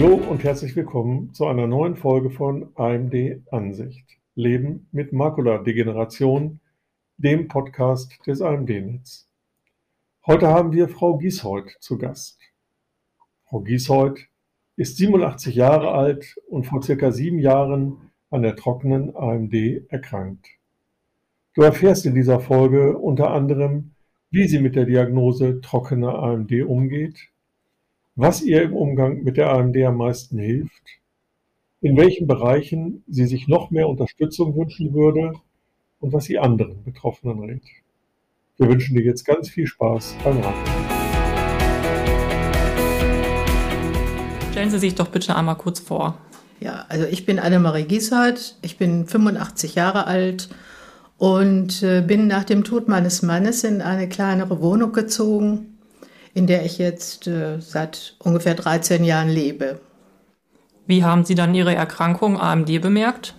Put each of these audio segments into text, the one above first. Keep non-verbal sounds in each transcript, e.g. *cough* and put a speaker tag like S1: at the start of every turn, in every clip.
S1: Hallo und herzlich willkommen zu einer neuen Folge von AMD Ansicht. Leben mit Makuladegeneration, dem Podcast des AMD-Netz. Heute haben wir Frau Giesheuth zu Gast. Frau Giesheuth ist 87 Jahre alt und vor circa sieben Jahren an der trockenen AMD erkrankt. Du erfährst in dieser Folge unter anderem, wie sie mit der Diagnose trockene AMD umgeht, was ihr im Umgang mit der AMD am meisten hilft, in welchen Bereichen sie sich noch mehr Unterstützung wünschen würde und was sie anderen Betroffenen rät. Wir wünschen dir jetzt ganz viel Spaß beim Raten.
S2: Stellen Sie sich doch bitte einmal kurz vor.
S3: Ja, also ich bin Annemarie Gieshardt, ich bin 85 Jahre alt und äh, bin nach dem Tod meines Mannes in eine kleinere Wohnung gezogen, in der ich jetzt äh, seit ungefähr 13 Jahren lebe.
S2: Wie haben Sie dann Ihre Erkrankung AMD bemerkt?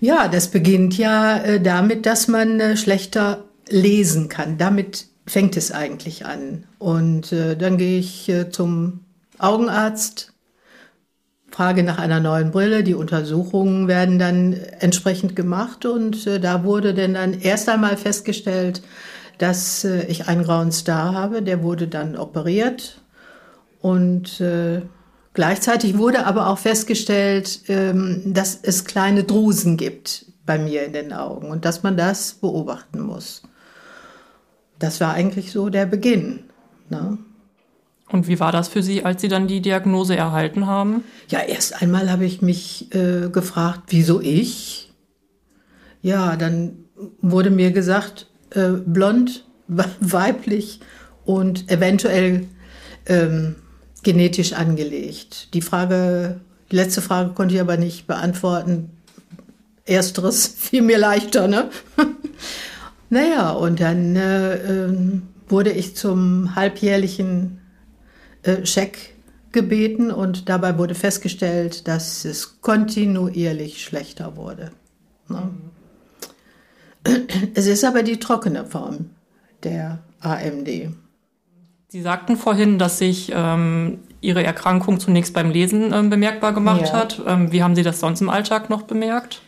S3: Ja, das beginnt ja äh, damit, dass man schlechter lesen kann. Damit fängt es eigentlich an. Und dann gehe ich zum Augenarzt, Frage nach einer neuen Brille. Die Untersuchungen werden dann entsprechend gemacht und äh, da wurde denn dann erst einmal festgestellt, dass äh, ich einen grauen Star habe. Der wurde dann operiert und äh, gleichzeitig wurde aber auch festgestellt, ähm, dass es kleine Drusen gibt bei mir in den Augen und dass man das beobachten muss. Das war eigentlich so der Beginn. Ne?
S2: Und wie war das für Sie, als Sie dann die Diagnose erhalten haben?
S3: Ja, erst einmal habe ich mich äh, gefragt, wieso ich? Ja, dann wurde mir gesagt, äh, blond, *laughs* weiblich und eventuell ähm, genetisch angelegt. Die Frage, die letzte Frage konnte ich aber nicht beantworten. Ersteres *laughs* fiel mir leichter, ne? *laughs* naja, und dann äh, ähm, wurde ich zum halbjährlichen äh, Check gebeten und dabei wurde festgestellt, dass es kontinuierlich schlechter wurde. Ne? Es ist aber die trockene Form der AMD.
S2: Sie sagten vorhin, dass sich ähm, Ihre Erkrankung zunächst beim Lesen ähm, bemerkbar gemacht ja. hat. Ähm, wie haben Sie das sonst im Alltag noch bemerkt?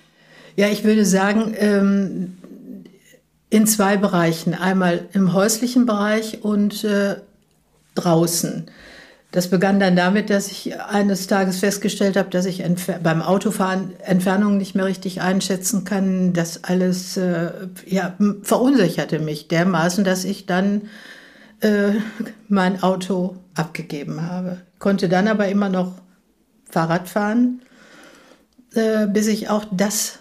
S3: Ja, ich würde sagen, ähm, in zwei Bereichen. Einmal im häuslichen Bereich und äh, draußen. Das begann dann damit, dass ich eines Tages festgestellt habe, dass ich beim Autofahren Entfernungen nicht mehr richtig einschätzen kann. Das alles äh, ja, verunsicherte mich dermaßen, dass ich dann äh, mein Auto abgegeben habe. Konnte dann aber immer noch Fahrrad fahren, äh, bis ich auch das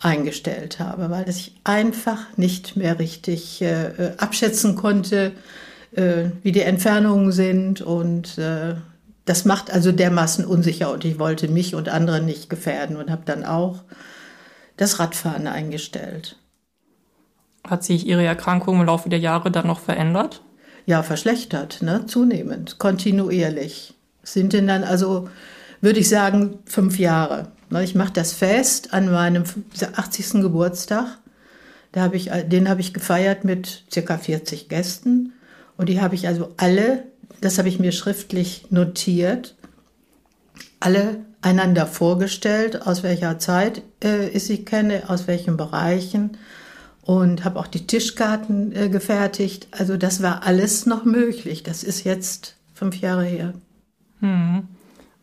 S3: eingestellt habe, weil ich einfach nicht mehr richtig äh, äh abschätzen konnte, äh, wie die Entfernungen sind und äh, das macht also dermaßen unsicher und ich wollte mich und andere nicht gefährden und habe dann auch das Radfahren eingestellt.
S2: Hat sich Ihre Erkrankung im Laufe der Jahre dann noch verändert?
S3: Ja, verschlechtert, ne? zunehmend, kontinuierlich. Sind denn dann also, würde ich sagen, fünf Jahre. Ne? Ich mache das fest an meinem 80. Geburtstag. Da hab ich, den habe ich gefeiert mit circa 40 Gästen. Und die habe ich also alle, das habe ich mir schriftlich notiert, alle einander vorgestellt, aus welcher Zeit äh, ich sie kenne, aus welchen Bereichen und habe auch die Tischkarten äh, gefertigt. Also das war alles noch möglich. Das ist jetzt fünf Jahre her.
S2: Hm.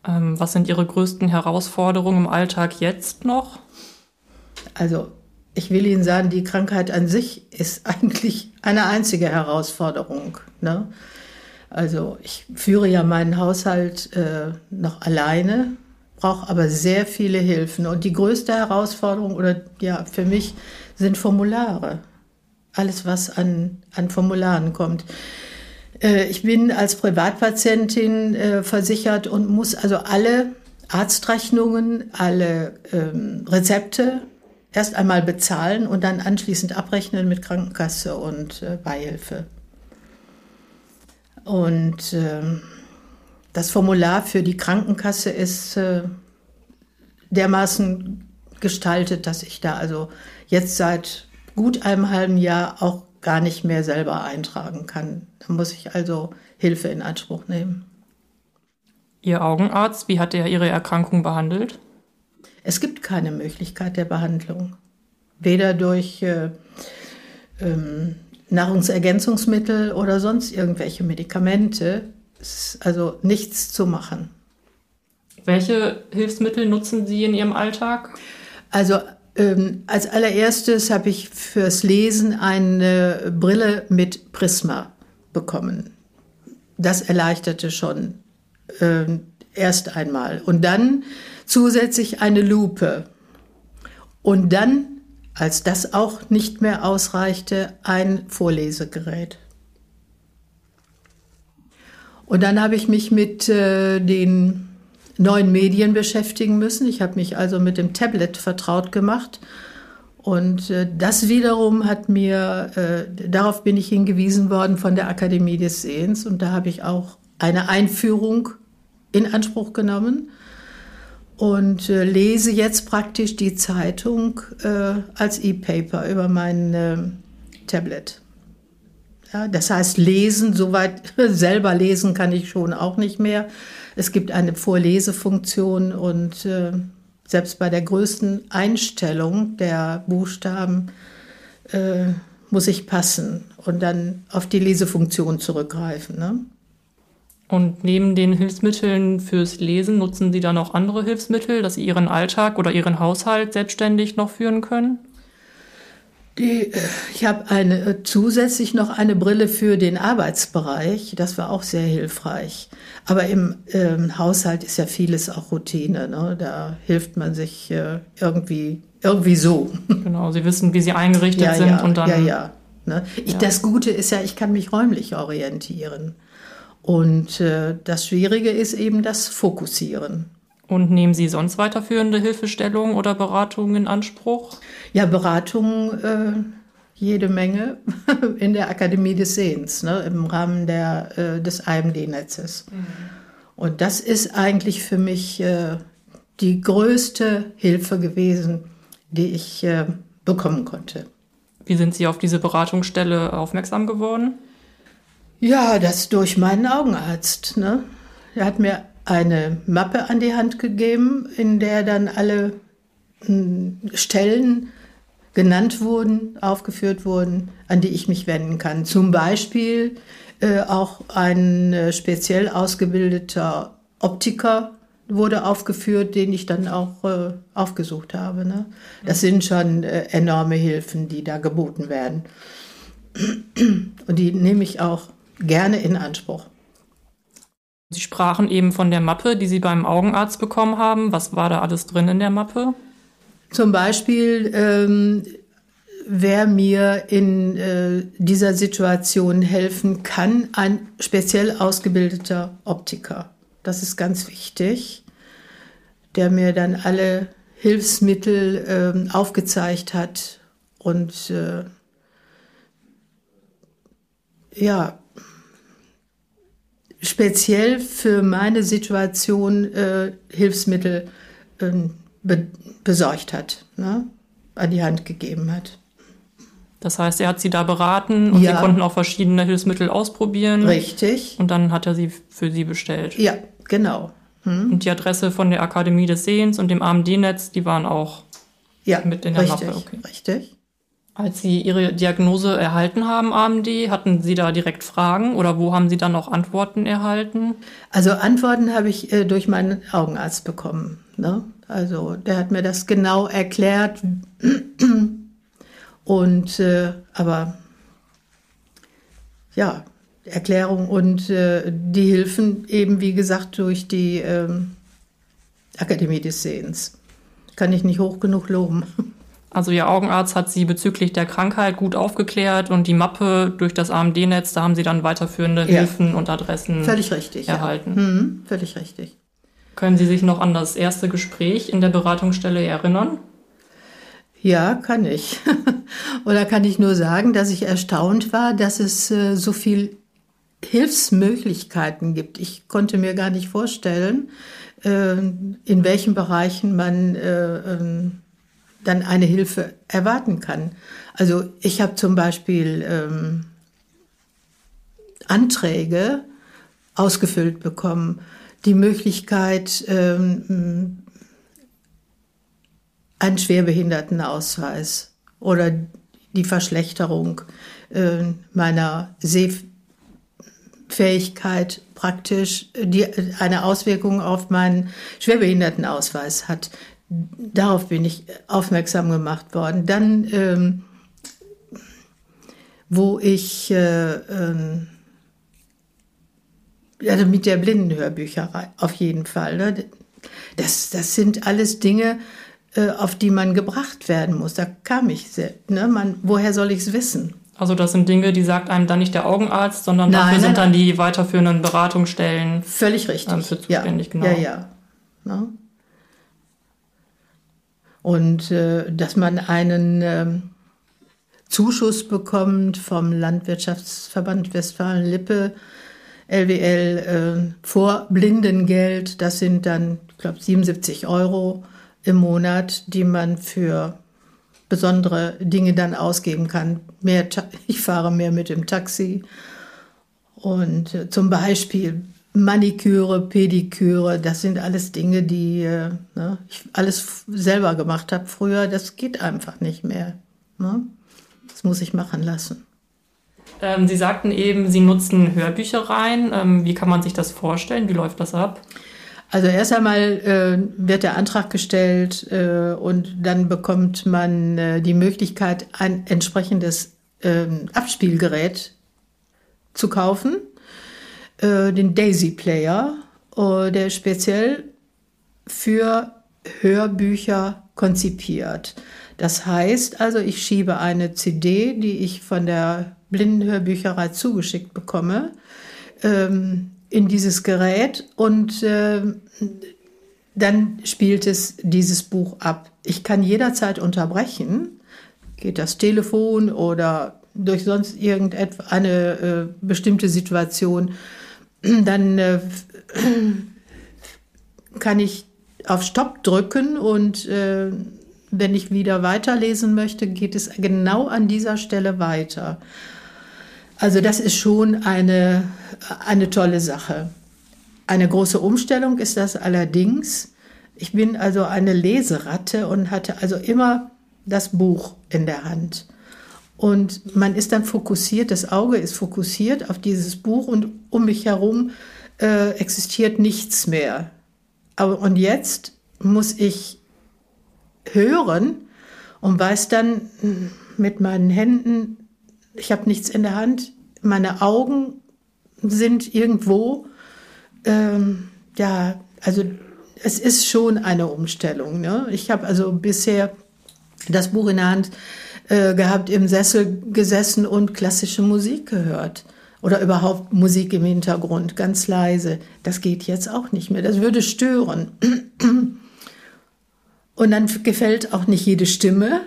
S2: Ähm, was sind Ihre größten Herausforderungen im Alltag jetzt noch?
S3: Also ich will Ihnen sagen, die Krankheit an sich ist *laughs* eigentlich eine einzige Herausforderung. Ne? Also ich führe ja meinen Haushalt äh, noch alleine, brauche aber sehr viele Hilfen. Und die größte Herausforderung oder ja für mich sind Formulare. Alles, was an, an Formularen kommt. Äh, ich bin als Privatpatientin äh, versichert und muss also alle Arztrechnungen, alle ähm, Rezepte erst einmal bezahlen und dann anschließend abrechnen mit Krankenkasse und äh, Beihilfe. Und äh, das Formular für die Krankenkasse ist äh, dermaßen gestaltet, dass ich da also jetzt seit gut einem halben Jahr auch gar nicht mehr selber eintragen kann. Da muss ich also Hilfe in Anspruch nehmen.
S2: Ihr Augenarzt, wie hat er Ihre Erkrankung behandelt?
S3: Es gibt keine Möglichkeit der Behandlung. Weder durch äh, ähm, Nahrungsergänzungsmittel oder sonst irgendwelche Medikamente. Es ist also nichts zu machen.
S2: Welche Hilfsmittel nutzen Sie in Ihrem Alltag?
S3: Also ähm, als allererstes habe ich fürs Lesen eine Brille mit Prisma bekommen. Das erleichterte schon äh, erst einmal. Und dann zusätzlich eine Lupe. Und dann, als das auch nicht mehr ausreichte, ein Vorlesegerät. Und dann habe ich mich mit äh, den neuen Medien beschäftigen müssen. Ich habe mich also mit dem Tablet vertraut gemacht. Und äh, das wiederum hat mir, äh, darauf bin ich hingewiesen worden von der Akademie des Sehens. Und da habe ich auch eine Einführung in Anspruch genommen und äh, lese jetzt praktisch die Zeitung äh, als E-Paper über mein äh, Tablet. Ja, das heißt, lesen, soweit *laughs* selber lesen kann ich schon auch nicht mehr. Es gibt eine Vorlesefunktion und äh, selbst bei der größten Einstellung der Buchstaben äh, muss ich passen und dann auf die Lesefunktion zurückgreifen. Ne?
S2: Und neben den Hilfsmitteln fürs Lesen nutzen Sie dann auch andere Hilfsmittel, dass Sie Ihren Alltag oder Ihren Haushalt selbstständig noch führen können?
S3: Die, äh, ich habe eine, äh, zusätzlich noch eine Brille für den Arbeitsbereich. Das war auch sehr hilfreich. Aber im ähm, Haushalt ist ja vieles auch Routine. Ne? Da hilft man sich äh, irgendwie, irgendwie so. *laughs*
S2: Genau, Sie wissen, wie Sie eingerichtet
S3: ja,
S2: sind
S3: ja,
S2: und dann.
S3: Ja, ja. Ne? Ich,
S2: Ja.
S3: Das Gute ist ja, ich kann mich räumlich orientieren. Und äh, das Schwierige ist eben das Fokussieren.
S2: Und nehmen Sie sonst weiterführende Hilfestellungen oder Beratungen in Anspruch?
S3: Ja, Beratungen äh, jede Menge *laughs* in der Akademie des Sehens, ne, im Rahmen der, äh, des AMD-Netzes. Und das ist eigentlich für mich äh, die größte Hilfe gewesen, die ich äh, bekommen konnte.
S2: Wie sind Sie auf diese Beratungsstelle aufmerksam geworden?
S3: Ja, das durch meinen Augenarzt. Ne? Er hat mir eine Mappe an die Hand gegeben, in der dann alle hm, Stellen genannt wurden, aufgeführt wurden, an die ich mich wenden kann. Zum Beispiel äh, auch ein äh, speziell ausgebildeter Optiker wurde aufgeführt, den ich dann auch äh, aufgesucht habe. Ne? Das sind schon äh, enorme Hilfen, die da geboten werden. Und die nehme ich auch gerne in Anspruch.
S2: Sie sprachen eben von der Mappe, die Sie beim Augenarzt bekommen haben. Was war da alles drin in der Mappe?
S3: Zum Beispiel, ähm, wer mir in äh, dieser Situation helfen kann, ein speziell ausgebildeter Optiker. Das ist ganz wichtig, der mir dann alle Hilfsmittel ähm, aufgezeigt hat und äh, ja, speziell für meine Situation äh, Hilfsmittel ähm, be besorgt hat, ne? an die Hand gegeben hat.
S2: Das heißt, er hat Sie da beraten und
S3: Ja.
S2: Sie konnten auch verschiedene Hilfsmittel ausprobieren.
S3: Richtig?
S2: Und dann hat er sie für Sie bestellt.
S3: Ja, genau. Hm?
S2: Und die Adresse von der Akademie des Sehens und dem AMD-Netz, die waren auch,
S3: Ja,
S2: Mit in der
S3: richtig,
S2: Mappe, okay.
S3: richtig.
S2: Als Sie Ihre Diagnose erhalten haben, AMD, hatten Sie da direkt Fragen oder wo haben Sie dann auch Antworten erhalten?
S3: Also Antworten habe ich äh, durch meinen Augenarzt bekommen. Ne? Also der hat mir das genau erklärt. *clears throat* Und äh, aber ja, Erklärung und äh, die Hilfen eben, wie gesagt, durch die ähm, Akademie des Sehens. Kann ich nicht hoch genug loben. *laughs*
S2: Also Ihr Augenarzt hat Sie bezüglich der Krankheit gut aufgeklärt und die Mappe durch das AMD-Netz, da haben Sie dann weiterführende
S3: Ja.
S2: Hilfen und Adressen
S3: Völlig richtig.
S2: erhalten.
S3: Ja. Mhm, völlig richtig.
S2: Können Sie sich noch an das erste Gespräch in der Beratungsstelle erinnern?
S3: Ja, kann ich. *laughs* Oder kann ich nur sagen, dass ich erstaunt war, dass es äh, so viel Hilfsmöglichkeiten gibt. Ich konnte mir gar nicht vorstellen, äh, in welchen Bereichen man äh, ähm, dann eine Hilfe erwarten kann. Also ich habe zum Beispiel ähm, Anträge ausgefüllt bekommen, die Möglichkeit, ähm, einen Schwerbehindertenausweis oder die Verschlechterung äh, meiner Sehfähigkeit praktisch die eine Auswirkung auf meinen Schwerbehindertenausweis hat. Darauf bin ich aufmerksam gemacht worden. Dann, ähm, wo ich äh, äh, also mit der Blindenhörbücherei auf jeden Fall. Ne? Das, das sind alles Dinge, äh, auf die man gebracht werden muss. Da kam ich, sehr, ne? man, woher soll ich es wissen?
S2: Also das sind Dinge, die sagt einem dann nicht der Augenarzt, sondern nein, dafür nein, sind dann die weiterführenden Beratungsstellen.
S3: Völlig richtig. Ähm, für zuständig, ja, genau. Ja, ja. Ne? Und äh, dass man einen äh, Zuschuss bekommt vom Landwirtschaftsverband Westfalen-Lippe, LWL, äh, vor Blindengeld, das sind dann, ich glaube, 77 Euro im Monat, die man für besondere Dinge dann ausgeben kann. Mehr, *laughs* ich fahre mehr mit dem Taxi und äh, zum Beispiel Maniküre, Pediküre, das sind alles Dinge, die äh, ne, ich alles selber gemacht habe früher. Das geht einfach nicht mehr. Ne? Das muss ich machen lassen.
S2: Ähm, Sie sagten eben, Sie nutzen Hörbüchereien. Ähm, wie kann man sich das vorstellen? Wie läuft das ab?
S3: Also erst einmal äh, wird der Antrag gestellt äh, und dann bekommt man äh, die Möglichkeit, ein entsprechendes ähm, Abspielgerät zu kaufen, äh, den Daisy Player, äh, der speziell für Hörbücher konzipiert. Das heißt also, ich schiebe eine CD, die ich von der Blindenhörbücherei zugeschickt bekomme, ähm, in dieses Gerät und äh, dann spielt es dieses Buch ab. Ich kann jederzeit unterbrechen, geht das Telefon oder durch sonst irgendeine äh, bestimmte Situation, dann äh, kann ich auf Stopp drücken und äh, wenn ich wieder weiterlesen möchte, geht es genau an dieser Stelle weiter. Also das ist schon eine, eine tolle Sache. Eine große Umstellung ist das allerdings. Ich bin also eine Leseratte und hatte also immer das Buch in der Hand. Und man ist dann fokussiert, das Auge ist fokussiert auf dieses Buch und um mich herum äh, existiert nichts mehr. Aber, und jetzt muss ich hören und weiß dann mit meinen Händen, ich habe nichts in der Hand, meine Augen sind irgendwo, ähm, ja, also es ist schon eine Umstellung. Ne? Ich habe also bisher das Buch in der Hand äh, gehabt, im Sessel gesessen und klassische Musik gehört. Oder überhaupt Musik im Hintergrund, ganz leise. Das geht jetzt auch nicht mehr. Das würde stören. *clears throat* Und dann gefällt auch nicht jede Stimme.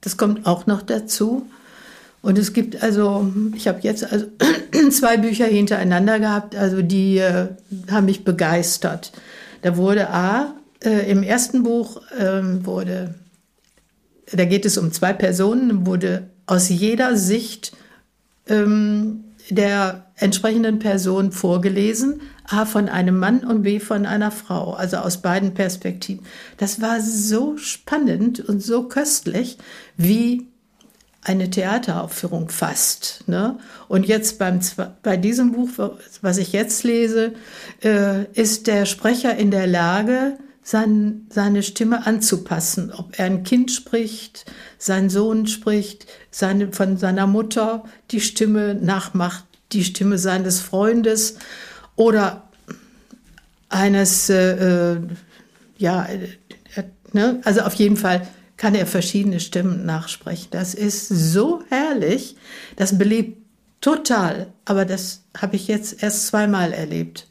S3: Das kommt auch noch dazu. Und es gibt also, ich habe jetzt also *clears throat* zwei Bücher hintereinander gehabt, also die äh, haben mich begeistert. Da wurde A, äh, im ersten Buch äh, wurde, da geht es um zwei Personen, wurde aus jeder Sicht ähm, der entsprechenden Person vorgelesen, A von einem Mann und B von einer Frau, also aus beiden Perspektiven. Das war so spannend und so köstlich, wie eine Theateraufführung fast. Ne? Und jetzt beim, bei diesem Buch, was ich jetzt lese, äh, ist der Sprecher in der Lage, sein, seine Stimme anzupassen. Ob er ein Kind spricht, sein Sohn spricht, seine, von seiner Mutter die Stimme nachmacht, die Stimme seines Freundes oder eines, äh, äh ja, äh, ne? also auf jeden Fall kann er verschiedene Stimmen nachsprechen. Das ist so herrlich. Das belebt total. Aber das habe ich jetzt erst zweimal erlebt.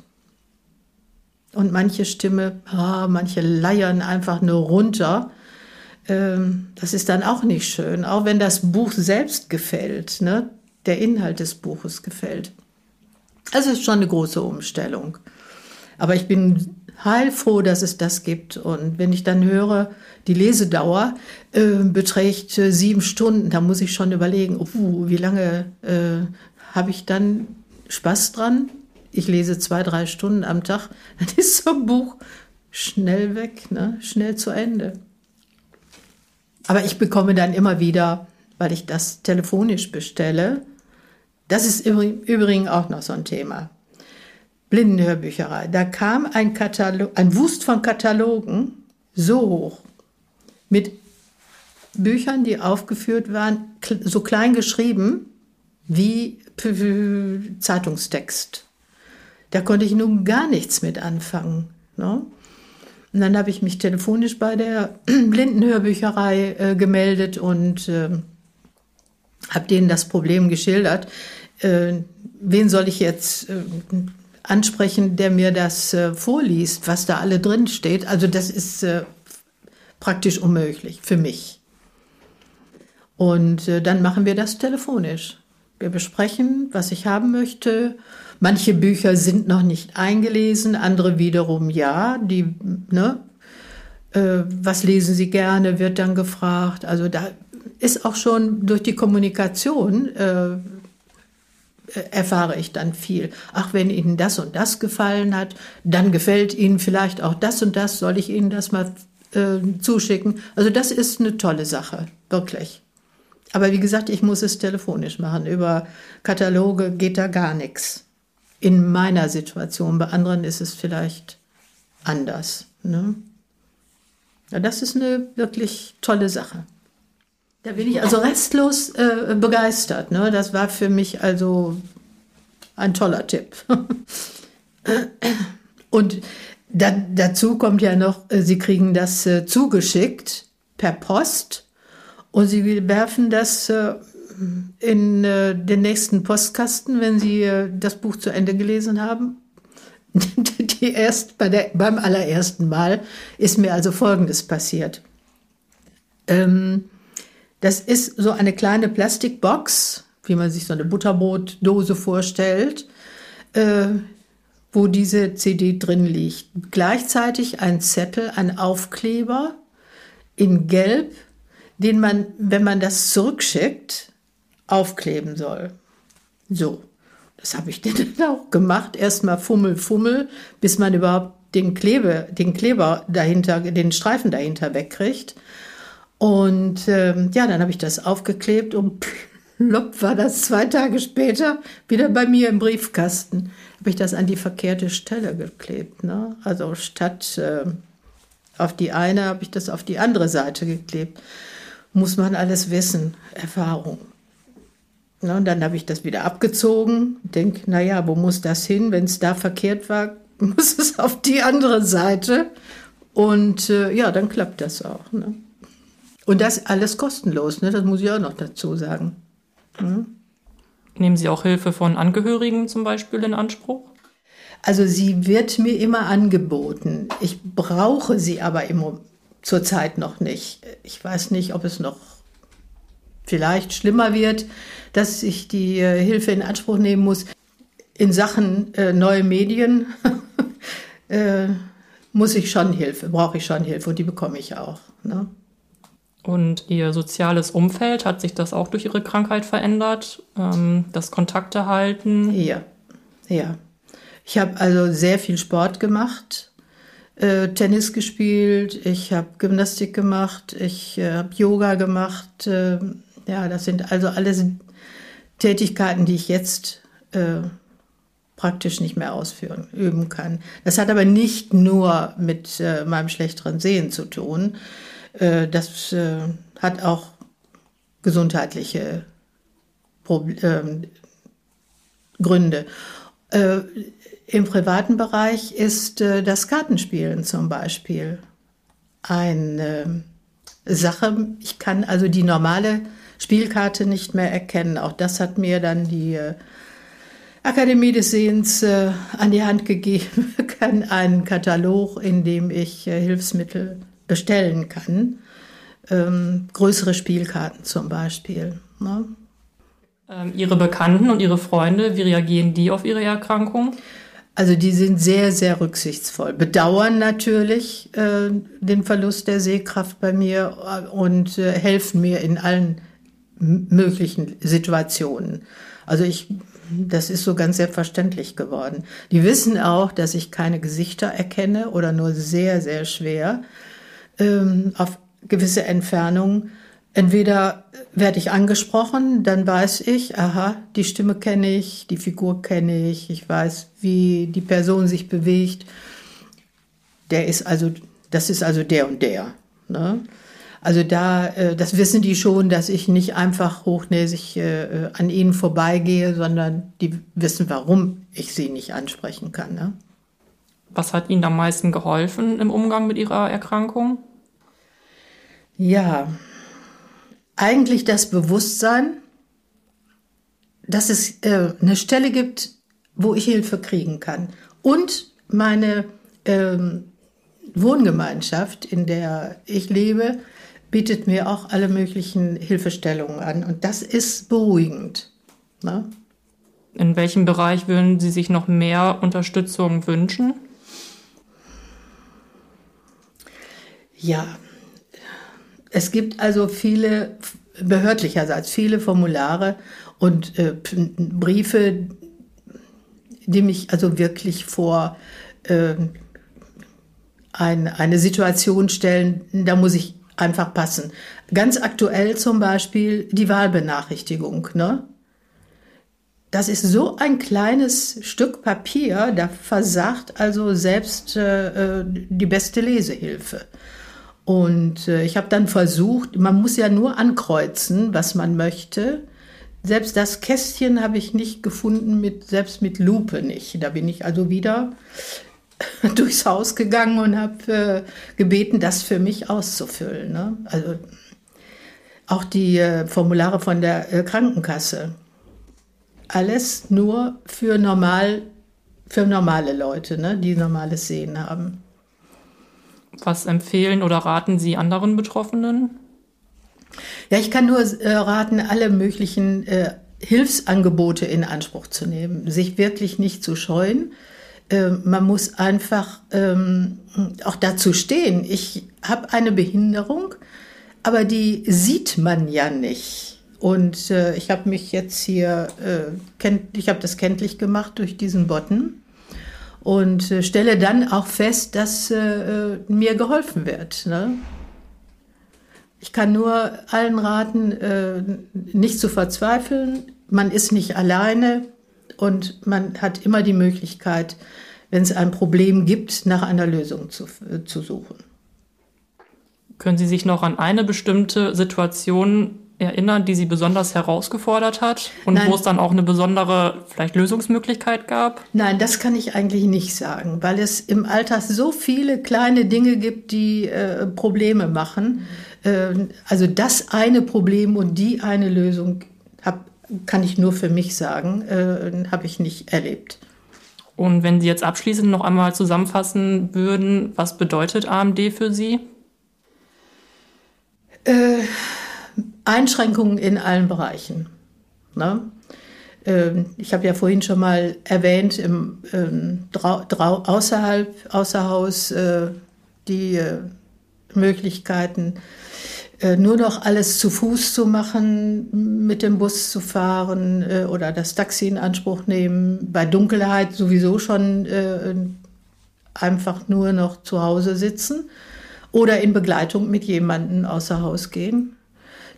S3: Und manche Stimme, ah, manche leiern einfach nur runter. Ähm, das ist dann auch nicht schön, auch wenn das Buch selbst gefällt, ne? der Inhalt des Buches gefällt. Also es ist schon eine große Umstellung. Aber ich bin heilfroh, dass es das gibt. Und wenn ich dann höre, die Lesedauer äh, beträgt äh, sieben Stunden, da muss ich schon überlegen, uh, wie lange äh, habe ich dann Spaß dran, ich lese zwei, drei Stunden am Tag, dann ist so ein Buch schnell weg, ne? schnell zu Ende. Aber ich bekomme dann immer wieder, weil ich das telefonisch bestelle, das ist übrigens auch noch so ein Thema. Blindenhörbücherei. Da kam ein Katalog, ein Wust von Katalogen so hoch mit Büchern, die aufgeführt waren, so klein geschrieben wie Zeitungstext. Da konnte ich nun gar nichts mit anfangen. Ne? Und dann habe ich mich telefonisch bei der *clears throat* Blindenhörbücherei äh, gemeldet und äh, habe denen das Problem geschildert. Äh, wen soll ich jetzt äh, ansprechen, der mir das äh, vorliest, was da alle drin steht? Also das ist äh, praktisch unmöglich für mich. Und dann machen wir das telefonisch. Wir besprechen, was ich haben möchte. Manche Bücher sind noch nicht eingelesen, andere wiederum ja. Die, ne, äh, was lesen Sie gerne, wird dann gefragt. Also da ist auch schon durch die Kommunikation äh, erfahre ich dann viel. Ach, wenn Ihnen das und das gefallen hat, dann gefällt Ihnen vielleicht auch das und das, soll ich Ihnen das mal äh, zuschicken. Also das ist eine tolle Sache, wirklich. Aber wie gesagt, ich muss es telefonisch machen. Über Kataloge geht da gar nichts. In meiner Situation. Bei anderen ist es vielleicht anders. Ne? Ja, das ist eine wirklich tolle Sache. Da bin ich also restlos äh, begeistert. Ne? Das war für mich also ein toller Tipp. *laughs* Und da, dazu kommt ja noch, äh, Sie kriegen das äh, zugeschickt per Post und Sie werfen das äh, in äh, den nächsten Postkasten, wenn Sie äh, das Buch zu Ende gelesen haben. *laughs* Die erst bei der, beim allerersten Mal ist mir also Folgendes passiert. Ähm, das ist so eine kleine Plastikbox, wie man sich so eine Butterbrotdose vorstellt, wo diese CD drin liegt. Gleichzeitig ein Zettel, ein Aufkleber in Gelb den man, wenn man das zurückschickt, aufkleben soll. So, das habe ich *laughs* dann auch gemacht. Erstmal Fummel, Fummel, bis man überhaupt den, Klebe, den Kleber dahinter, den Streifen dahinter wegkriegt. Und ähm, ja, dann habe ich das aufgeklebt und *laughs* plopp war das zwei Tage später wieder bei mir im Briefkasten. Habe ich das an die verkehrte Stelle geklebt. Ne? Also statt äh, auf die eine habe ich das auf die andere Seite geklebt muss man alles wissen, Erfahrung. Ja, und dann habe ich das wieder abgezogen, denke, naja, wo muss das hin? Wenn es da verkehrt war, *laughs* muss es auf die andere Seite. Und äh, ja, dann klappt das auch. Ne? Und das alles kostenlos, ne? das muss ich auch noch dazu sagen. Hm?
S2: Nehmen Sie auch Hilfe von Angehörigen zum Beispiel in Anspruch?
S3: Also sie wird mir immer angeboten. Ich brauche sie aber im Moment zurzeit noch nicht. Ich weiß nicht, ob es noch vielleicht schlimmer wird, dass ich die äh, Hilfe in Anspruch nehmen muss. In Sachen äh, neue Medien *laughs* äh, muss ich schon Hilfe, brauche ich schon Hilfe und die bekomme ich auch. Ne?
S2: Und Ihr soziales Umfeld, hat sich das auch durch Ihre Krankheit verändert? Ähm, das Kontakte halten?
S3: Ja, ja. Ich habe also sehr viel Sport gemacht äh, Tennis gespielt, ich habe Gymnastik gemacht, ich äh, habe Yoga gemacht. Äh, ja, das sind also alles Tätigkeiten, die ich jetzt äh, praktisch nicht mehr ausführen, üben kann. Das hat aber nicht nur mit äh, meinem schlechteren Sehen zu tun. Äh, das hat auch gesundheitliche Proble ähm, Gründe. Im privaten Bereich ist äh, das Kartenspielen zum Beispiel eine Sache. Ich kann also die normale Spielkarte nicht mehr erkennen. Auch das hat mir dann die äh, Akademie des Sehens äh, an die Hand gegeben, *laughs* kann einen Katalog, in dem ich äh, Hilfsmittel bestellen kann. Ähm, größere Spielkarten zum Beispiel. Ne?
S2: Ähm, ihre Bekannten und Ihre Freunde, wie reagieren die auf Ihre Erkrankung?
S3: Also die sind sehr, sehr rücksichtsvoll, bedauern natürlich äh, den Verlust der Sehkraft bei mir äh, und äh, helfen mir in allen möglichen Situationen. Also ich Das ist so ganz selbstverständlich geworden. Die wissen auch, dass ich keine Gesichter erkenne oder nur sehr, sehr schwer ähm, auf gewisse Entfernungen. Entweder werde ich angesprochen, dann weiß ich, aha, die Stimme kenne ich, die Figur kenne ich, ich weiß, wie die Person sich bewegt. Der ist also, das ist also der und der. Ne? Also da, äh, das wissen die schon, dass ich nicht einfach hochnäsig äh, an ihnen vorbeigehe, sondern die wissen, warum ich sie nicht ansprechen kann. Ne?
S2: Was hat Ihnen am meisten geholfen im Umgang mit Ihrer Erkrankung?
S3: Ja, eigentlich das Bewusstsein, dass es äh, eine Stelle gibt, wo ich Hilfe kriegen kann. Und meine ähm, Wohngemeinschaft, in der ich lebe, bietet mir auch alle möglichen Hilfestellungen an. Und das ist beruhigend. Ne?
S2: In welchem Bereich würden Sie sich noch mehr Unterstützung wünschen?
S3: Ja, es gibt also viele, behördlicherseits viele Formulare und äh, Briefe, die mich also wirklich vor äh, ein, eine Situation stellen, da muss ich einfach passen. Ganz aktuell zum Beispiel die Wahlbenachrichtigung. Ne? Das ist so ein kleines Stück Papier, da versagt also selbst äh, äh die beste Lesehilfe. Und äh, ich habe dann versucht, man muss ja nur ankreuzen, was man möchte. Selbst das Kästchen habe ich nicht gefunden, mit, selbst mit Lupe nicht. Da bin ich also wieder *laughs* durchs Haus gegangen und habe äh, gebeten, das für mich auszufüllen. Ne? Also auch die äh, Formulare von der äh, Krankenkasse. Alles nur für normal, für normale Leute, ne? die normales Sehen haben.
S2: Was empfehlen oder raten Sie anderen Betroffenen?
S3: Ja, ich kann nur äh, raten, alle möglichen äh, Hilfsangebote in Anspruch zu nehmen, sich wirklich nicht zu scheuen. Äh, man muss einfach ähm, auch dazu stehen. Ich habe eine Behinderung, aber die sieht man ja nicht. Und äh, ich habe mich jetzt hier, äh, kennt, ich habe das kenntlich gemacht durch diesen Botten und äh, stelle dann auch fest, dass äh, äh, mir geholfen wird. Ne? Ich kann nur allen raten, äh, nicht zu verzweifeln. Man ist nicht alleine und man hat immer die Möglichkeit, wenn es ein Problem gibt, nach einer Lösung zu, äh, zu suchen.
S2: Können Sie sich noch an eine bestimmte Situation erinnern, die Sie besonders herausgefordert hat und Nein. wo es dann auch eine besondere vielleicht Lösungsmöglichkeit gab?
S3: Nein, das kann ich eigentlich nicht sagen, weil es im Alltag so viele kleine Dinge gibt, die äh, Probleme machen. Äh, also das eine Problem und die eine Lösung hab, kann ich nur für mich sagen, äh, habe ich nicht erlebt.
S2: Und wenn Sie jetzt abschließend noch einmal zusammenfassen würden, was bedeutet AMD für Sie?
S3: Äh, Einschränkungen in allen Bereichen. Ne? Ähm, ich habe ja vorhin schon mal erwähnt, im ähm, außerhalb, außer Haus äh, die äh, Möglichkeiten, äh, nur noch alles zu Fuß zu machen, mit dem Bus zu fahren äh, oder das Taxi in Anspruch nehmen, bei Dunkelheit sowieso schon äh, einfach nur noch zu Hause sitzen oder in Begleitung mit jemandem außer Haus gehen.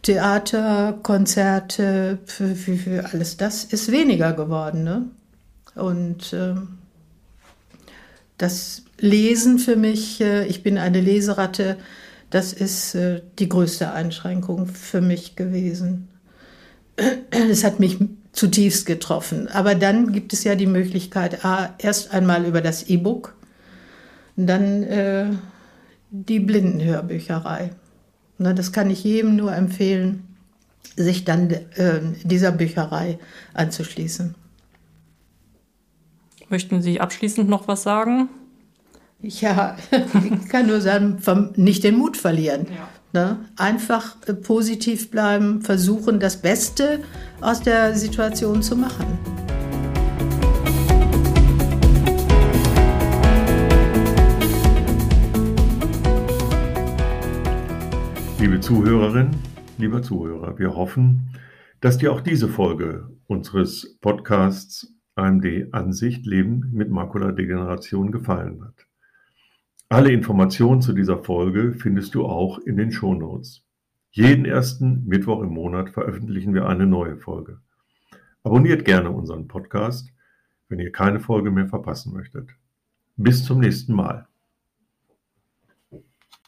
S3: Theater, Konzerte, für, für, für alles das ist weniger geworden. Ne? Und äh, das Lesen für mich, äh, ich bin eine Leseratte, das ist äh, die größte Einschränkung für mich gewesen. Es hat mich zutiefst getroffen. Aber dann gibt es ja die Möglichkeit, A, erst einmal über das E-Book, dann äh, die Blindenhörbücherei. Ne, das kann ich jedem nur empfehlen, sich dann äh, dieser Bücherei anzuschließen.
S2: Möchten Sie abschließend noch was sagen?
S3: Ja, *laughs* ich kann nur sagen, nicht den Mut verlieren. Ja. Ne? Einfach äh, positiv bleiben, versuchen, das Beste aus der Situation zu machen.
S1: Liebe Zuhörerin, lieber Zuhörer, wir hoffen, dass dir auch diese Folge unseres Podcasts AMD Ansicht Leben mit Makuladegeneration gefallen hat. Alle Informationen zu dieser Folge findest du auch in den Shownotes. Jeden ersten Mittwoch im Monat veröffentlichen wir eine neue Folge. Abonniert gerne unseren Podcast, wenn ihr keine Folge mehr verpassen möchtet. Bis zum nächsten Mal.